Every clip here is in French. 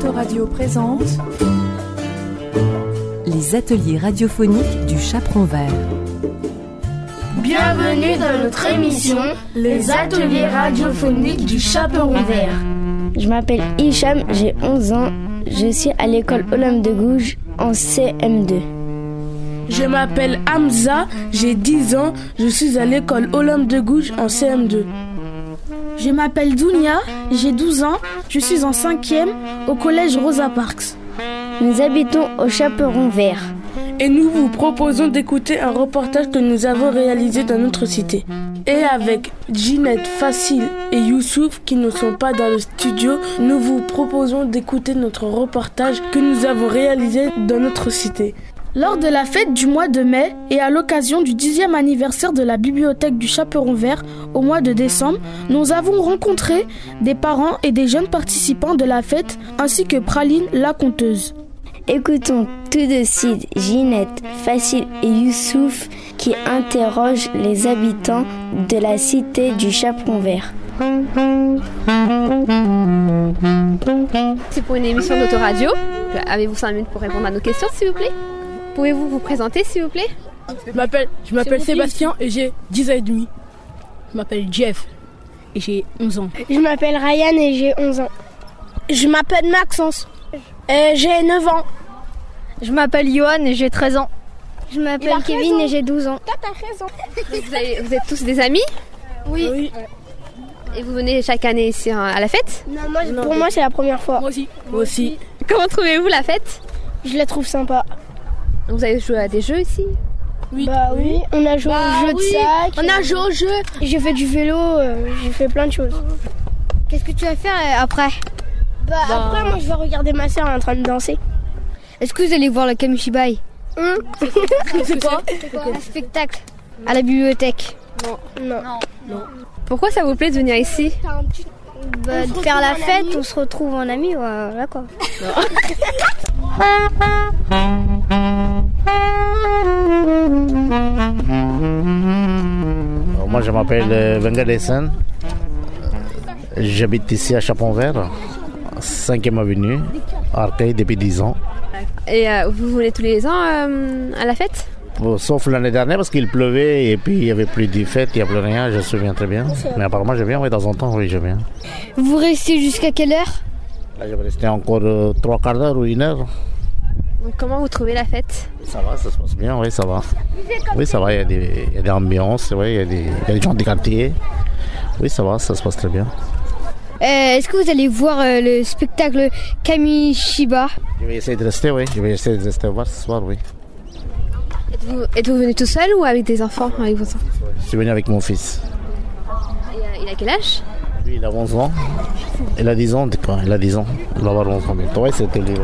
Autoradio présente les ateliers radiophoniques du Chaperon Vert. Bienvenue dans notre émission Les ateliers radiophoniques du Chaperon Vert. Je m'appelle Hicham, j'ai 11 ans. Je suis à l'école Olympe de Gouges en CM2. Je m'appelle Hamza, j'ai 10 ans. Je suis à l'école Olympe de Gouges en CM2. Je m'appelle Dounia, j'ai 12 ans. Je suis en 5e au collège Rosa Parks. Nous habitons au Chaperon Vert. Et nous vous proposons d'écouter un reportage que nous avons réalisé dans notre cité. Et avec Ginette, Facile et Youssouf qui ne sont pas dans le studio, nous vous proposons d'écouter notre reportage que nous avons réalisé dans notre cité. Lors de la fête du mois de mai et à l'occasion du dixième anniversaire de la bibliothèque du Chaperon Vert au mois de décembre, nous avons rencontré des parents et des jeunes participants de la fête ainsi que Praline la conteuse. Écoutons tout de suite Ginette, Facile et Youssouf qui interrogent les habitants de la cité du Chaperon Vert. C'est pour une émission d'autoradio. Avez-vous 5 minutes pour répondre à nos questions, s'il vous plaît? Pouvez-vous vous présenter, s'il vous plaît Je m'appelle, je m'appelle Sébastien et j'ai 10 ans et demi. Je m'appelle Jeff et j'ai 11 ans. Je m'appelle Ryan et j'ai 11 ans. Je m'appelle Maxence et j'ai 9 ans. Je m'appelle Johan et j'ai 13 ans. Je m'appelle Kevin raison. et j'ai 12 ans. T'as raison. vous, avez- vous êtes tous des amis Oui. Oui, Et vous venez chaque année ici hein, à la fête Non, moi, pour moi, c'est la première fois. moi aussi. Moi aussi. Comment trouvez-vous la fête Je la trouve sympa. Vous avez joué à des jeux ici Oui. Bah oui, on a joué au jeu de sac. On a joué au jeu. J'ai fait du vélo, euh, j'ai fait plein de choses. Qu'est-ce que tu vas faire euh, après Bah, après, moi, je vais regarder ma soeur en train de danser. Est-ce que vous allez voir le Kamishibai C'est quoi Un spectacle à la bibliothèque. Non. Pourquoi ça vous plaît de venir ici Bah, de faire la fête, on se retrouve en amis, voilà quoi. Euh, Moi, je m'appelle euh, Vengadesen. J'habite ici à Chapon-Vert, 5e avenue, Arcueil, depuis 10 ans. Et euh, vous venez tous les ans euh, à la fête? Bon, sauf l'année dernière parce qu'il pleuvait et puis il n'y avait plus de fête, il n'y a plus rien, je me souviens très bien. Mais apparemment, je viens, oui, de temps en temps, oui, je viens. Vous restez jusqu'à quelle heure? Là, je vais rester encore euh, trois quarts d'heure ou une heure. Donc, Comment vous trouvez la fête? Ça va, ça se passe bien, oui, ça va. Oui, ça va, il y a des, il y a des ambiances, oui, il y, a des, il y a des gens du quartier. Oui, ça va, ça se passe très bien. Euh, Est-ce que vous allez voir euh, le spectacle Kamishiba Je vais essayer de rester, oui, je vais essayer de rester voir ce soir, oui. Êtes-vous êtes-vous venu tout seul ou avec des enfants avec vos enfants? Je suis venu avec mon fils. Euh, Il a quel âge? Lui, il a 11 ans. Il a 10 ans, quoi. Il a 10 ans. Il va avoir 11 ans bientôt. Ouais, c'était ouais.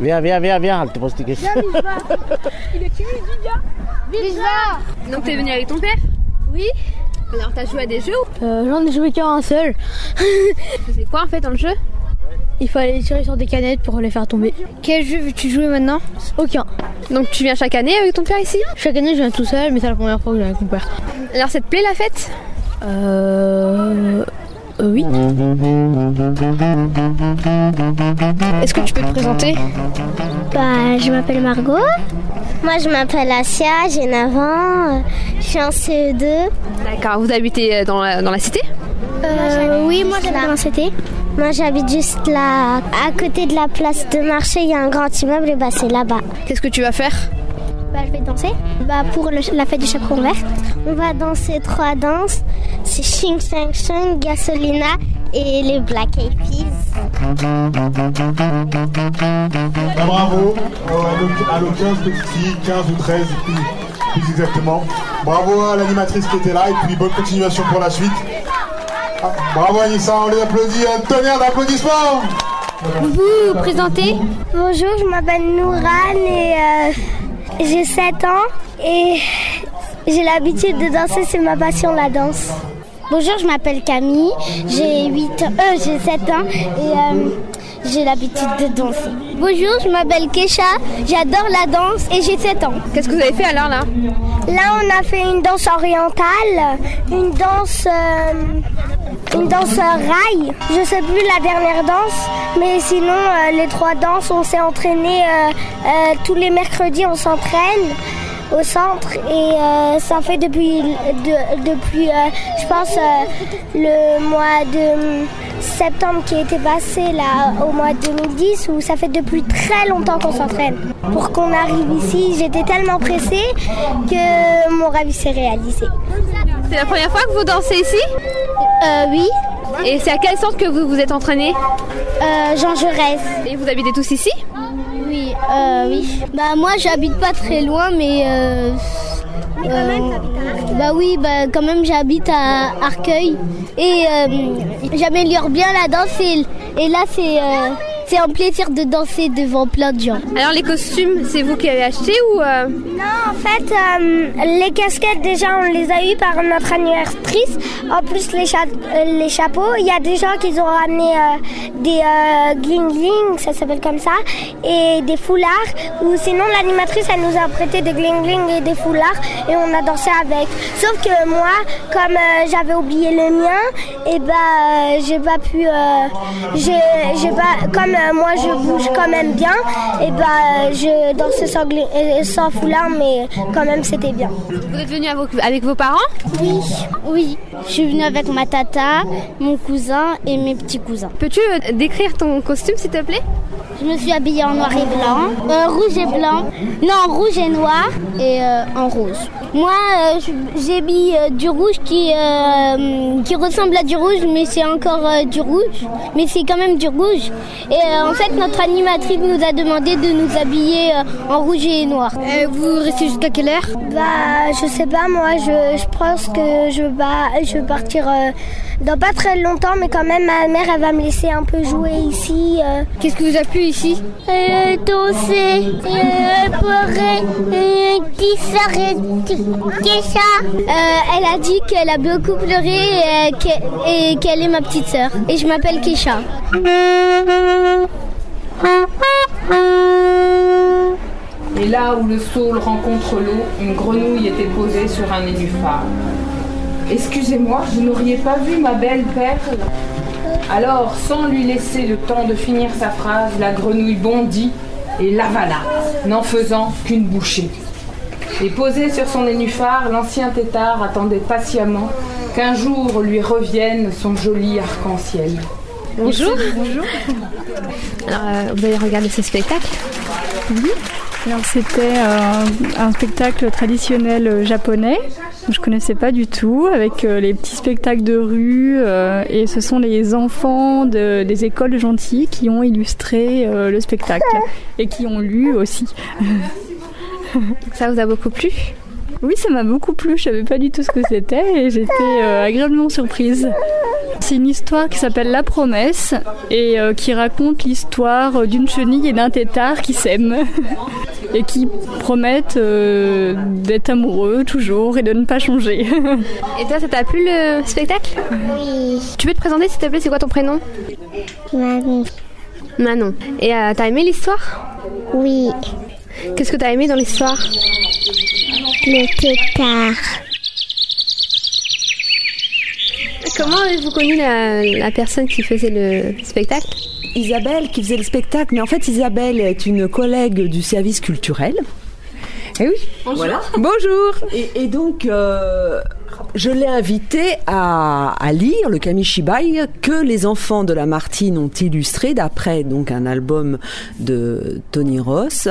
Viens, viens, viens, viens. Elle te pose des questions. Donc t'es venu avec ton père Oui. Alors t'as joué à des jeux ou Euh, J'en ai joué qu'un seul. C'est quoi en fait dans le jeu Il fallait tirer sur des canettes pour les faire tomber. Quel jeu veux-tu jouer maintenant Aucun. Donc tu viens chaque année avec ton père ici Chaque année, je viens tout seul, mais c'est la première fois que je viens avec mon père. Alors ça te plaît la fête Euh. Est-ce que tu peux te présenter? Bah, je m'appelle Margot. Moi, je m'appelle Asia, j'ai 9 ans. Je suis en CE2. D'accord, vous habitez euh, dans la, dans la cité? Euh, oui, moi j'habite dans la cité. Moi j'habite juste là, à côté de la place de marché, il y a un grand immeuble et bah c'est là-bas. Qu'est-ce que tu vas faire? Bah je vais danser. Bah pour le- la fête du chaperon vert, on va danser trois danses. C'est Shing Shang Shang, Gasolina et les Black Eyed Peas. Ah, bravo euh, à nos 15 petites filles, 15 ou 13 plus, plus exactement. Bravo à l'animatrice qui était là et puis bonne continuation pour la suite. Ah, bravo Anissa, on les applaudit, un tonnerre d'applaudissements Vous vous présentez Bonjour, je m'appelle Nourane et euh, j'ai 7 ans et j'ai l'habitude de danser, c'est ma passion la danse. Bonjour, je m'appelle Camille, j'ai 8 ans, euh, j'ai 7 ans et euh, j'ai l'habitude de danser. Bonjour, je m'appelle Kesha, j'adore la danse et j'ai 7 ans. Qu'est-ce que vous avez fait alors là? Là, on a fait une danse orientale, une danse euh, une danse rail. Je sais plus la dernière danse, mais sinon les trois danses, on s'est entraîné tous les mercredis, on s'entraîne au centre et ça fait depuis, depuis je pense, le mois de septembre qui était passé là au mois 2010 où ça fait depuis très longtemps qu'on s'entraîne. Pour qu'on arrive ici, j'étais tellement pressée que mon rêve s'est réalisé. C'est la première fois que vous dansez ici? Euh, Oui. Et c'est à quel centre que vous vous êtes entraîné euh, Jean Jaurès. Et vous habitez tous ici? Oui, euh, oui. Bah moi j'habite pas très loin mais euh, euh, bah oui, bah quand même j'habite à Arcueil et j'améliore bien la danse et, et là c'est c'est un plaisir de danser devant plein de gens. Alors les costumes, c'est vous qui avez acheté ou euh? Non, en fait, euh, les casquettes déjà on les a eues par notre anniversatrice. En plus les, cha euh, les chapeaux, il y a des gens qui ont ramené des gling gling, ça s'appelle comme ça, et des foulards. Ou sinon l'animatrice elle nous a prêté des gling gling et des foulards et on a dansé avec. Sauf que moi, comme j'avais oublié le mien, et ben j'ai pas pu, j'ai pas comme moi je bouge quand même bien, et bah je dansais sans, sans foulard, mais quand même c'était bien. Vous êtes venu avec vos parents? Oui, oui. Je suis venue avec ma tata, mon cousin et mes petits cousins. Peux-tu euh, décrire ton costume s'il te plaît? Je me suis habillée en noir et blanc, euh, rouge et blanc, non rouge et noir et euh, en rose. Moi, euh, j'ai mis euh, du rouge qui, euh, qui ressemble à du rouge, mais c'est encore du rouge. Mais c'est quand même du rouge. Et en fait, notre animatrice nous a demandé de nous habiller en rouge et noir. vous restez jusqu'à quelle heure? Bah, je sais pas, moi, je, je pense que je, vais, je vais partir dans pas très longtemps, mais quand même, ma mère, elle va me laisser un peu jouer ici. Qu'est-ce que vous a plu euh, Danser, pleurer, qui s'arrête. Qu'est-ce euh, Elle a dit qu'elle a beaucoup pleuré et qu'elle est ma petite sœur. Et je m'appelle Kesha. Et là où le saule rencontre l'eau, une grenouille était posée sur un nénuphar. Excusez-moi, vous n'auriez pas vu ma belle perle Alors, sans lui laisser le temps de finir sa phrase, la grenouille bondit et l'avala, n'en faisant qu'une bouchée. Et posé sur son nénuphar, l'ancien tétard attendait patiemment qu'un jour lui revienne son joli arc-en-ciel. Bonjour. Bonjour. Alors, euh, vous avez regardé ce spectacle Oui. C'était euh, un spectacle traditionnel euh, japonais. Je connaissais pas du tout, avec euh, les petits spectacles de rue. Et ce sont les enfants de, des écoles gentilles qui ont illustré le spectacle et qui ont lu aussi. Ça vous a beaucoup plu? Oui, ça m'a beaucoup plu. Je savais pas du tout ce que c'était et j'étais agréablement surprise. C'est une histoire qui s'appelle La Promesse et qui raconte l'histoire d'une chenille et d'un tétard qui s'aiment et qui promettent euh, d'être amoureux toujours et de ne pas changer. et toi, ça t'a plu le spectacle? Oui. Tu peux te présenter s'il te plaît, c'est quoi ton prénom? Manon. Manon. Et euh, t'as aimé l'histoire? Oui. Qu'est-ce que t'as aimé dans l'histoire? Le tétard. Comment avez-vous connu la, la personne qui faisait le spectacle? Isabelle qui faisait le spectacle, mais en fait Isabelle est une collègue du service culturel. Eh oui, Bonjour. voilà. Bonjour. Et, et donc, euh, je l'ai invité à, à, lire le Kamishibai que les enfants de la Martine ont illustré d'après donc un album de Tony Ross.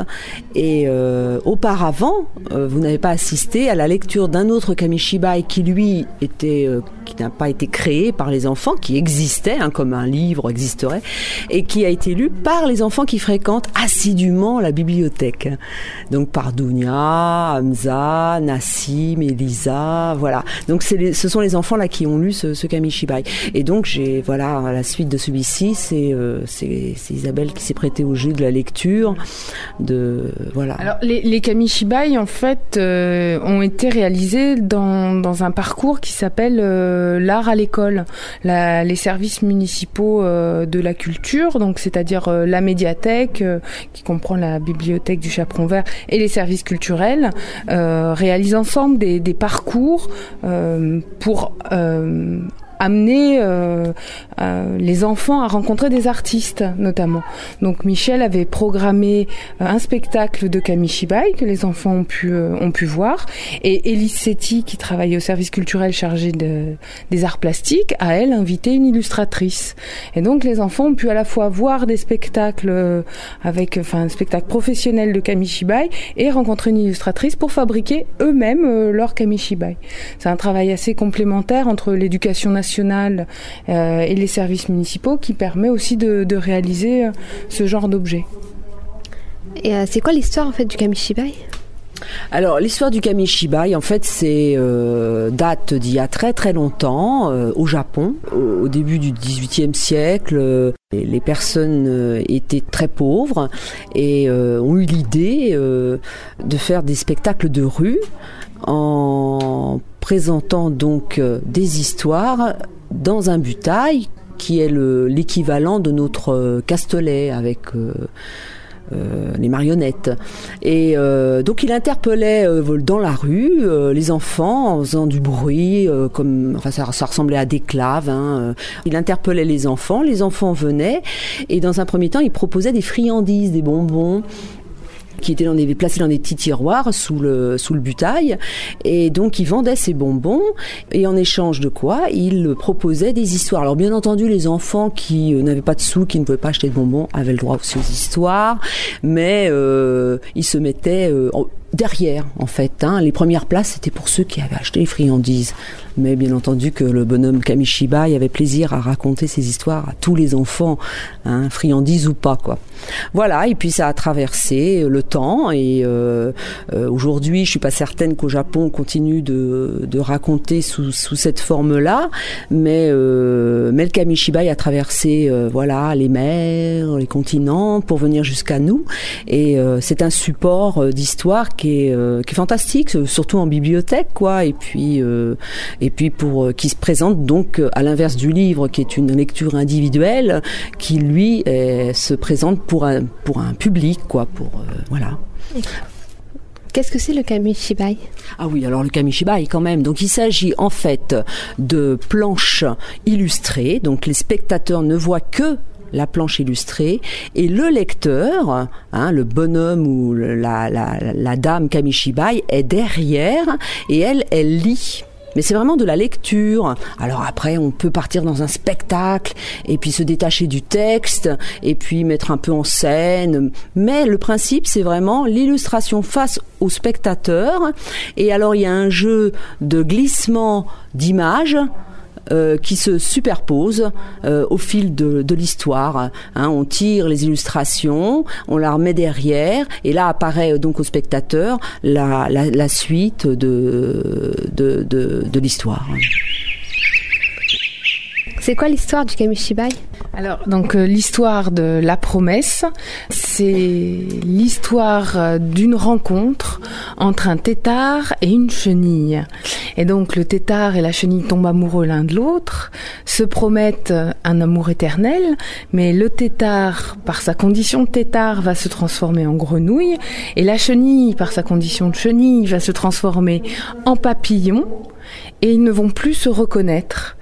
Et euh, auparavant, euh, vous n'avez pas assisté à la lecture d'un autre Kamishibai qui lui était euh, qui n'a pas été créé par les enfants, qui existait hein, comme un livre existerait, et qui a été lu par les enfants qui fréquentent assidûment la bibliothèque. Donc par Dounia, Hamza, Nassim, Elisa, voilà. Donc les, ce sont les enfants là qui ont lu ce, ce Kamishibai. Et donc j'ai voilà à la suite de celui-ci, c'est euh, Isabelle qui s'est prêtée au jeu de la lecture, de voilà. Alors les, les Kamishibai en fait euh, ont été réalisés dans dans un parcours qui s'appelle euh, l'art à l'école, les services municipaux euh, de la culture, donc c'est-à-dire euh, la médiathèque qui comprend la bibliothèque du Chaperon Vert et les services culturels réalisent ensemble des, des parcours pour amener les enfants à rencontrer des artistes notamment. Donc Michel avait programmé un spectacle de Kamishibai que les enfants ont pu ont pu voir et Elise Setti qui travaillait au service culturel chargé de, des arts plastiques a elle invité une illustratrice. Et donc les enfants ont pu à la fois voir des spectacles avec enfin un spectacle professionnel de Kamishibai et rencontrer une illustratrice pour fabriquer eux-mêmes euh, leur kamishibai. C'est un travail assez complémentaire entre l'éducation nationale euh, et les services municipaux qui permet aussi de, réaliser euh, ce genre d'objet. Et c'est quoi l'histoire en fait du kamishibai? Alors l'histoire du kamishibai, en fait, c'est date d'il y a très très longtemps au Japon, au, début du XVIIIe siècle. les personnes étaient très pauvres et ont eu l'idée de faire des spectacles de rue en présentant donc euh, des histoires dans un butail qui est l'équivalent de notre euh, castelet avec euh, les marionnettes. Et donc il interpellait dans la rue les enfants en faisant du bruit, comme enfin ça, ressemblait à des claves. Hein, il interpellait les enfants, les enfants venaient et dans un premier temps il proposait des friandises, des bonbons qui étaient placés dans des petits tiroirs sous le, sous le butail. Et donc, ils vendaient ces bonbons. Et en échange de quoi, ils proposaient des histoires. Alors, bien entendu, les enfants qui euh, n'avaient pas de sous, qui ne pouvaient pas acheter de bonbons, avaient le droit aussi aux histoires. Mais euh, ils se mettaient... Euh, derrière, en fait. Hein. Les premières places, c'était pour ceux qui avaient acheté les friandises. Mais bien entendu que le bonhomme Kamishiba il avait plaisir à raconter ses histoires à tous les enfants, hein, friandises ou pas, quoi. Voilà, et puis ça a traversé le temps, et euh, euh, aujourd'hui, je suis pas certaine qu'au Japon on continue de, de raconter sous, sous cette forme-là, mais, euh, mais le Kamishibai a traversé euh, voilà, les mers, les continents, pour venir jusqu'à nous, et euh, c'est un support d'histoire est, euh, qui est fantastique, surtout en bibliothèque, quoi. Et puis, euh, et puis pour euh, qui se présente donc à l'inverse du livre, qui est une lecture individuelle, qui lui se présente pour un pour un public, quoi. Pour voilà. Qu'est-ce que c'est le kamishibai? Ah oui, alors le kamishibai quand même. Donc il s'agit en fait de planches illustrées. Donc les spectateurs ne voient que la planche illustrée, et le lecteur, hein, le bonhomme ou la, la, la dame Kamishibai est derrière, et elle, elle lit. Mais c'est vraiment de la lecture. Alors après, on peut partir dans un spectacle et puis se détacher du texte et puis mettre un peu en scène. Mais le principe, c'est vraiment l'illustration face au spectateur. Et alors, il y a un jeu de glissement d'images euh, qui se superposent euh, au fil de, de l'histoire. Hein, on tire les illustrations, on la remet derrière, et là apparaît euh, donc au spectateur la, la, la suite de, de, de, de l'histoire. C'est quoi l'histoire du Kamishibai? Alors, donc euh, l'histoire de la promesse, c'est l'histoire euh, d'une rencontre entre un tétard et une chenille. Et donc le tétard et la chenille tombent amoureux l'un de l'autre, se promettent euh, un amour éternel, mais le tétard, par sa condition de tétard, va se transformer en grenouille, et la chenille, par sa condition de chenille, va se transformer en papillon et ils ne vont plus se reconnaître.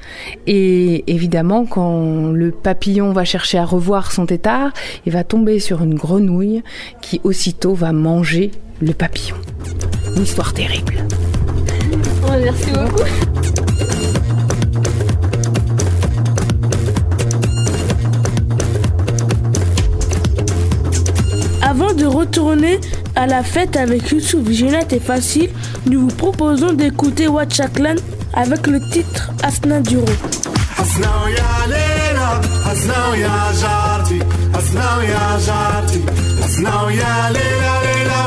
Et évidemment, quand le papillon va chercher à revoir son tétard, il va tomber sur une grenouille qui aussitôt va manger le papillon. Une histoire terrible. Oh, merci beaucoup. Avant de retourner à la fête avec Youssouf, Ginette et Facile, nous vous proposons d'écouter Watchaklan avec le titre Asna Duro. أسناو يا ليلى أسناو يا جارتي أسناو يا جارتي أسناو يا ليلى ليلى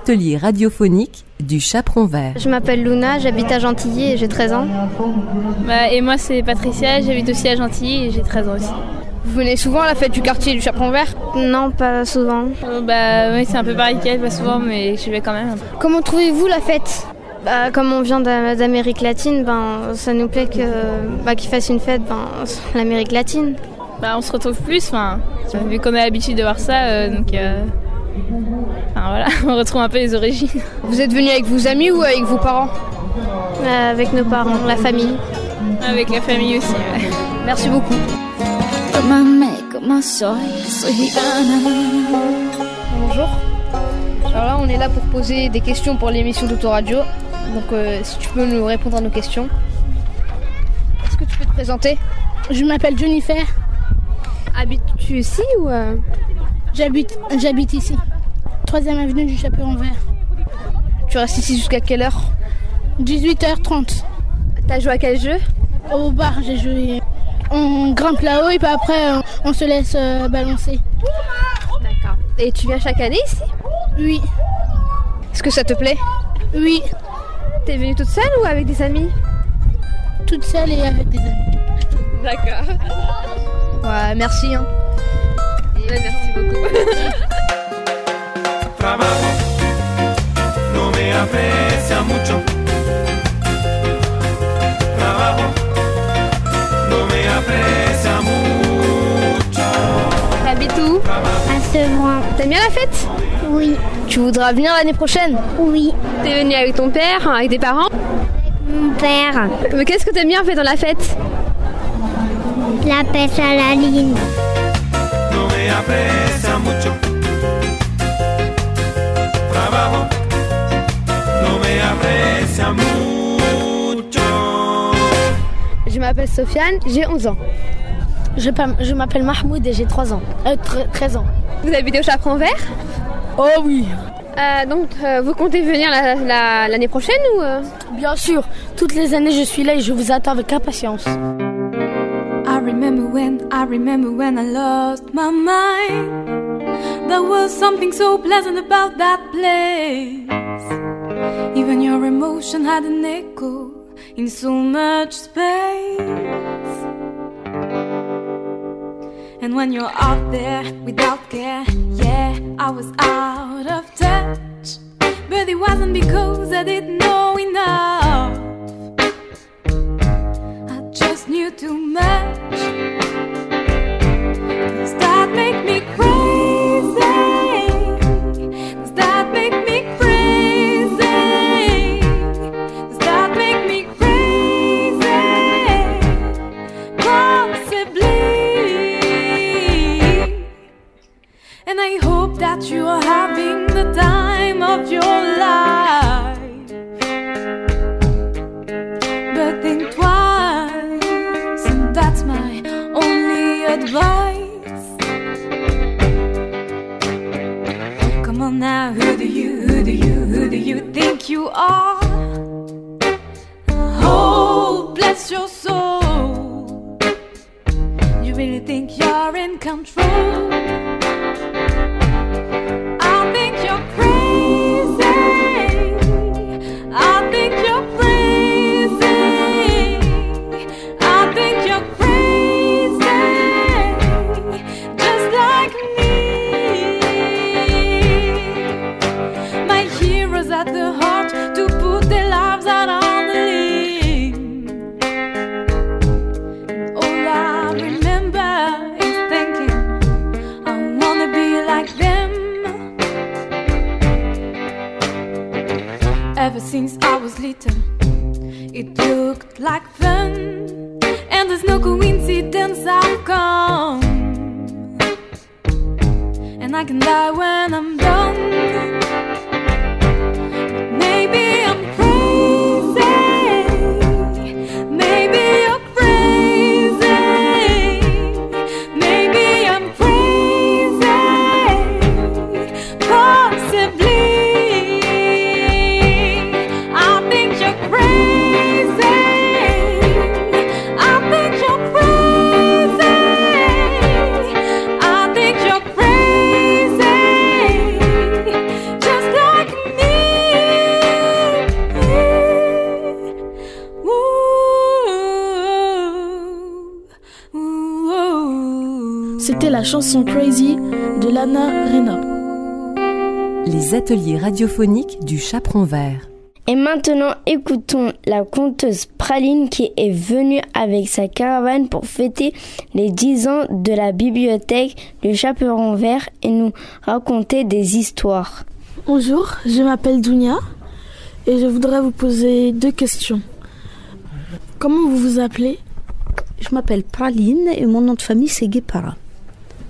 ateliers radiophoniques du Chaperon Vert. Je m'appelle Luna, j'habite à Gentilly et j'ai 13 ans. Bah, et moi c'est Patricia, j'habite aussi à Gentilly et j'ai 13 ans aussi. Vous venez souvent à la fête du quartier du Chaperon Vert? Non, pas souvent. Euh, bah oui, c'est un peu pareil qu'elle, pas souvent, mais je vais quand même. Comment trouvez-vous la fête? Bah, comme on vient d'Amérique latine, ben, ça nous plaît que, bah, qu'ils fassent une fête ben, l'Amérique latine. Bah, on se retrouve plus, enfin, vu qu'on a l'habitude de voir ça, euh, donc euh, voilà, on retrouve un peu les origines. Vous êtes venu avec vos amis ou avec vos parents euh, Avec nos parents, la famille. Avec la famille aussi, ouais. Merci beaucoup. Bonjour. Alors là, on est là pour poser des questions pour l'émission d'Autoradio. Donc, euh, si tu peux nous répondre à nos questions. Est-ce que tu peux te présenter? Je m'appelle Jennifer. Habites-tu ici ou euh? J'habite, j'habite ici. Troisième avenue du Chaperon Vert. Tu restes ici jusqu'à quelle heure? 18h30. T'as joué à quel jeu? Au bar, j'ai joué. On grimpe là-haut et puis après, on se laisse euh, balancer. D'accord. Et tu viens chaque année ici? Oui. Est-ce que ça te plaît? Oui. T'es venue toute seule ou avec des amis? Toute seule et avec des amis. D'accord. Ouais, merci. Hein. Ouais, merci beaucoup. Trabajo, no me aprecia mucho. Trabajo, no me aprecia mucho. T'habites où? À Sevran. T'aimes bien la fête? Oui. Tu voudras venir l'année prochaine? Oui. T'es venu avec ton père, avec tes parents? Mon père. Mais qu'est-ce que t'aimes bien en fait dans la fête? La pêche à la ligne. No me aprecia mucho. M'appelle Sofiane, j'ai 11 ans. Je, je m'appelle Mahmoud et j'ai 3 ans. Euh, 13 ans. Vous habitez au Chaperon Vert? Oh oui. Euh, donc, euh, vous comptez venir l'année la, la, prochaine ou euh... Bien sûr. Toutes les années, je suis là et je vous attends avec impatience. I remember when, I remember when I lost my mind. There was something so pleasant about that place. Even your emotion had an echo in so much space. And when you're out there without care, yeah, I was out of touch. But it wasn't because I didn't know enough. I just knew too much. Chanson Crazy de Lana Rena. Les ateliers radiophoniques du Chaperon Vert. Et maintenant, écoutons la conteuse Praline qui est venue avec sa caravane pour fêter les 10 ans de la bibliothèque du Chaperon Vert et nous raconter des histoires. Bonjour, je m'appelle Dounia et je voudrais vous poser deux questions. Comment vous vous appelez? Je m'appelle Praline et mon nom de famille c'est Guépara.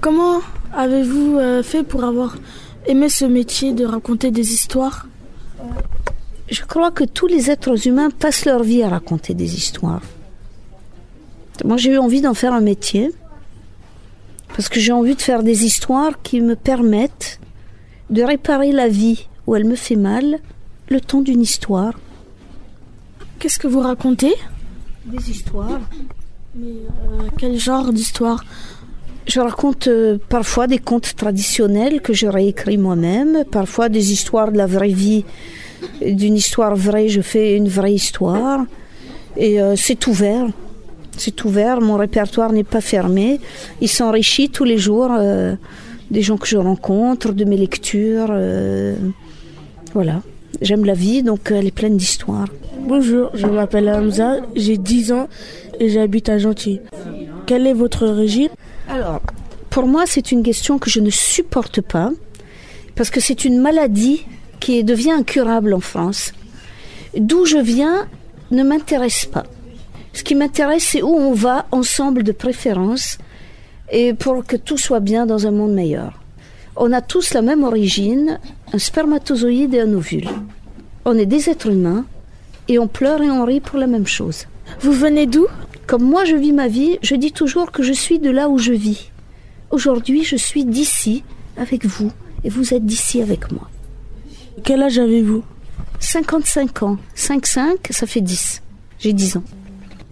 Comment avez-vous euh, fait pour avoir aimé ce métier de raconter des histoires? Je crois que tous les êtres humains passent leur vie à raconter des histoires. Moi j'ai eu envie d'en faire un métier parce que j'ai envie de faire des histoires qui me permettent de réparer la vie où elle me fait mal le temps d'une histoire. Qu'est-ce que vous racontez? Des histoires. Mais euh, quel genre d'histoire? Je raconte euh, parfois des contes traditionnels que j'aurais écrits moi-même, parfois des histoires de la vraie vie. D'une histoire vraie, je fais une vraie histoire. Et euh, c'est ouvert. C'est ouvert, mon répertoire n'est pas fermé. Il s'enrichit tous les jours euh, des gens que je rencontre, de mes lectures. voilà. J'aime la vie, donc elle est pleine d'histoires. Bonjour, je m'appelle Hamza, j'ai 10 ans et j'habite à Gentilly. Quel est votre régime Alors, pour moi, c'est une question que je ne supporte pas, parce que c'est une maladie qui devient incurable en France. D'où je viens ne m'intéresse pas. Ce qui m'intéresse, c'est où on va ensemble de préférence, et pour que tout soit bien dans un monde meilleur. On a tous la même origine, un spermatozoïde et un ovule. On est des êtres humains, et on pleure et on rit pour la même chose. Vous venez d'où? Comme moi je vis ma vie, je dis toujours que je suis de là où je vis. Aujourd'hui, je suis d'ici avec vous et vous êtes d'ici avec moi. Quel âge avez-vous? 55 ans. 5-5, ça fait 10. J'ai 10 ans.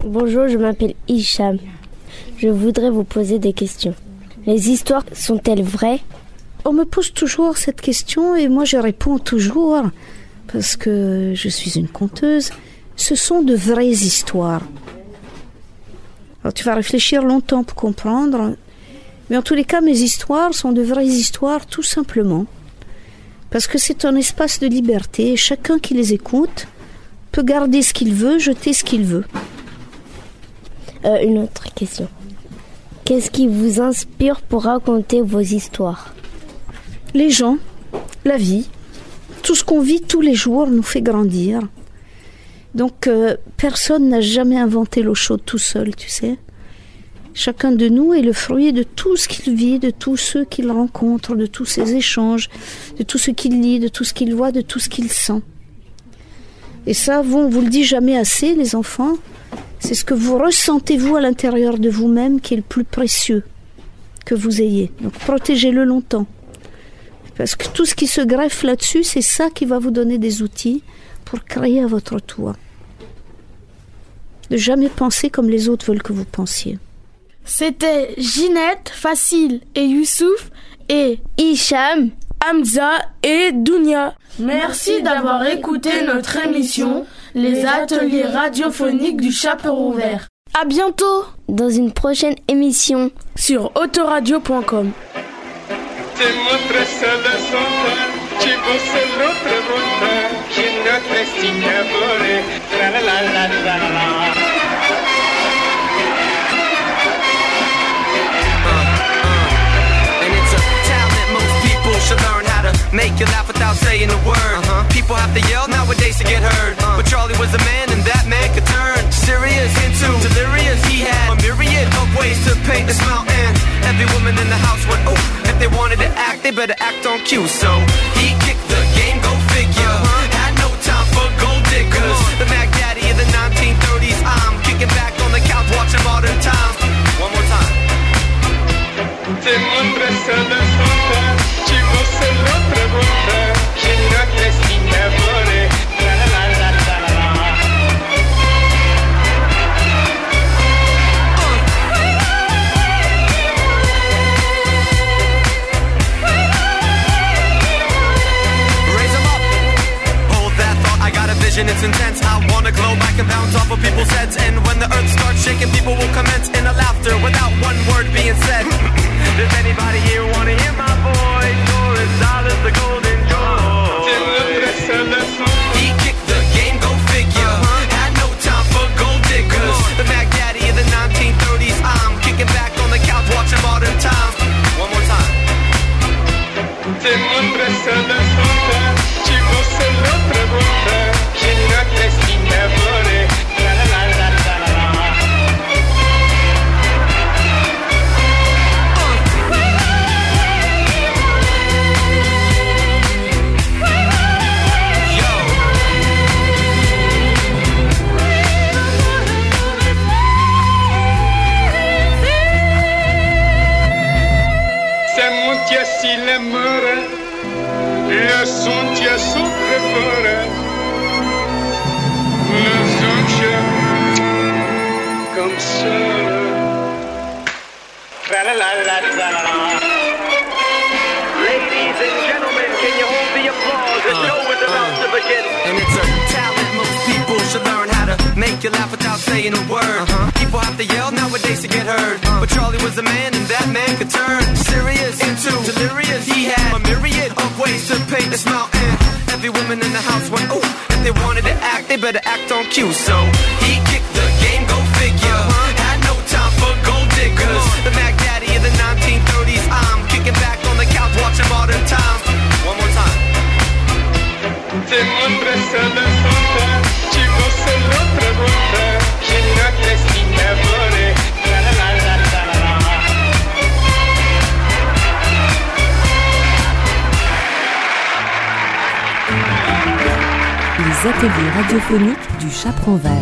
Bonjour, je m'appelle Hicham. Je voudrais vous poser des questions. Les histoires sont-elles vraies? On me pose toujours cette question et moi je réponds toujours parce que je suis une conteuse. Ce sont de vraies histoires. Alors tu vas réfléchir longtemps pour comprendre, mais en tous les cas mes histoires sont de vraies histoires tout simplement. Parce que c'est un espace de liberté et chacun qui les écoute peut garder ce qu'il veut, jeter ce qu'il veut. Euh, Une autre question. Qu'est-ce qui vous inspire pour raconter vos histoires? Les gens, la vie, tout ce qu'on vit tous les jours nous fait grandir. Donc euh, personne n'a jamais inventé l'eau chaude tout seul, tu sais. Chacun de nous est le fruit de tout ce qu'il vit, de tous ceux qu'il rencontre, de tous ses échanges, de tout ce qu'il lit, de tout ce qu'il voit, de tout ce qu'il sent. Et ça, vous, on vous le dit jamais assez, les enfants. C'est ce que vous ressentez vous à l'intérieur de vous-même qui est le plus précieux que vous ayez. Donc protégez-le longtemps. Parce que tout ce qui se greffe là-dessus, c'est ça qui va vous donner des outils pour créer à votre tour. De jamais penser comme les autres veulent que vous pensiez. C'était Ginette, Facile et Youssouf et Hicham, Hamza et Dounia. Merci d'avoir écouté notre émission Les ateliers radiophoniques du Chaperon Vert. À bientôt dans une prochaine émission sur autoradio.com. Te muestras a la sombra, chicos se lo preguntan, ¿quién no te sigue por La la la la la la la. Uh, uh. And it's a talent most people should learn how to make you laugh without saying a word. Uh-huh. People have to yell nowadays to get heard. Uh-huh. But Charlie was a man and that man could turn serious into delirious. He had a myriad of ways to paint this mountain. Every woman in the house went, oh, if they wanted to act, they better act on cue. So muestras a tension, it's intense. I wanna glow back and bounce off of people's heads. And when the earth starts shaking, people will commence in a laughter without one word being said. Does anybody here wanna hear my voice? Or is dollars the golden joy? He kicked the game, go figure. Uh-huh. Had no time for gold diggers. The Mac Daddy make you laugh without saying a word. Uh-huh. People have to yell nowadays to get heard. Uh-huh. But Charlie was a man, and that man could turn serious into delirious. He had a myriad of ways to paint a smile, and every woman in the house went, ooh. If they wanted to act, they better act on cue. So he kicked ateliers radiophoniques du Chaperon Vert.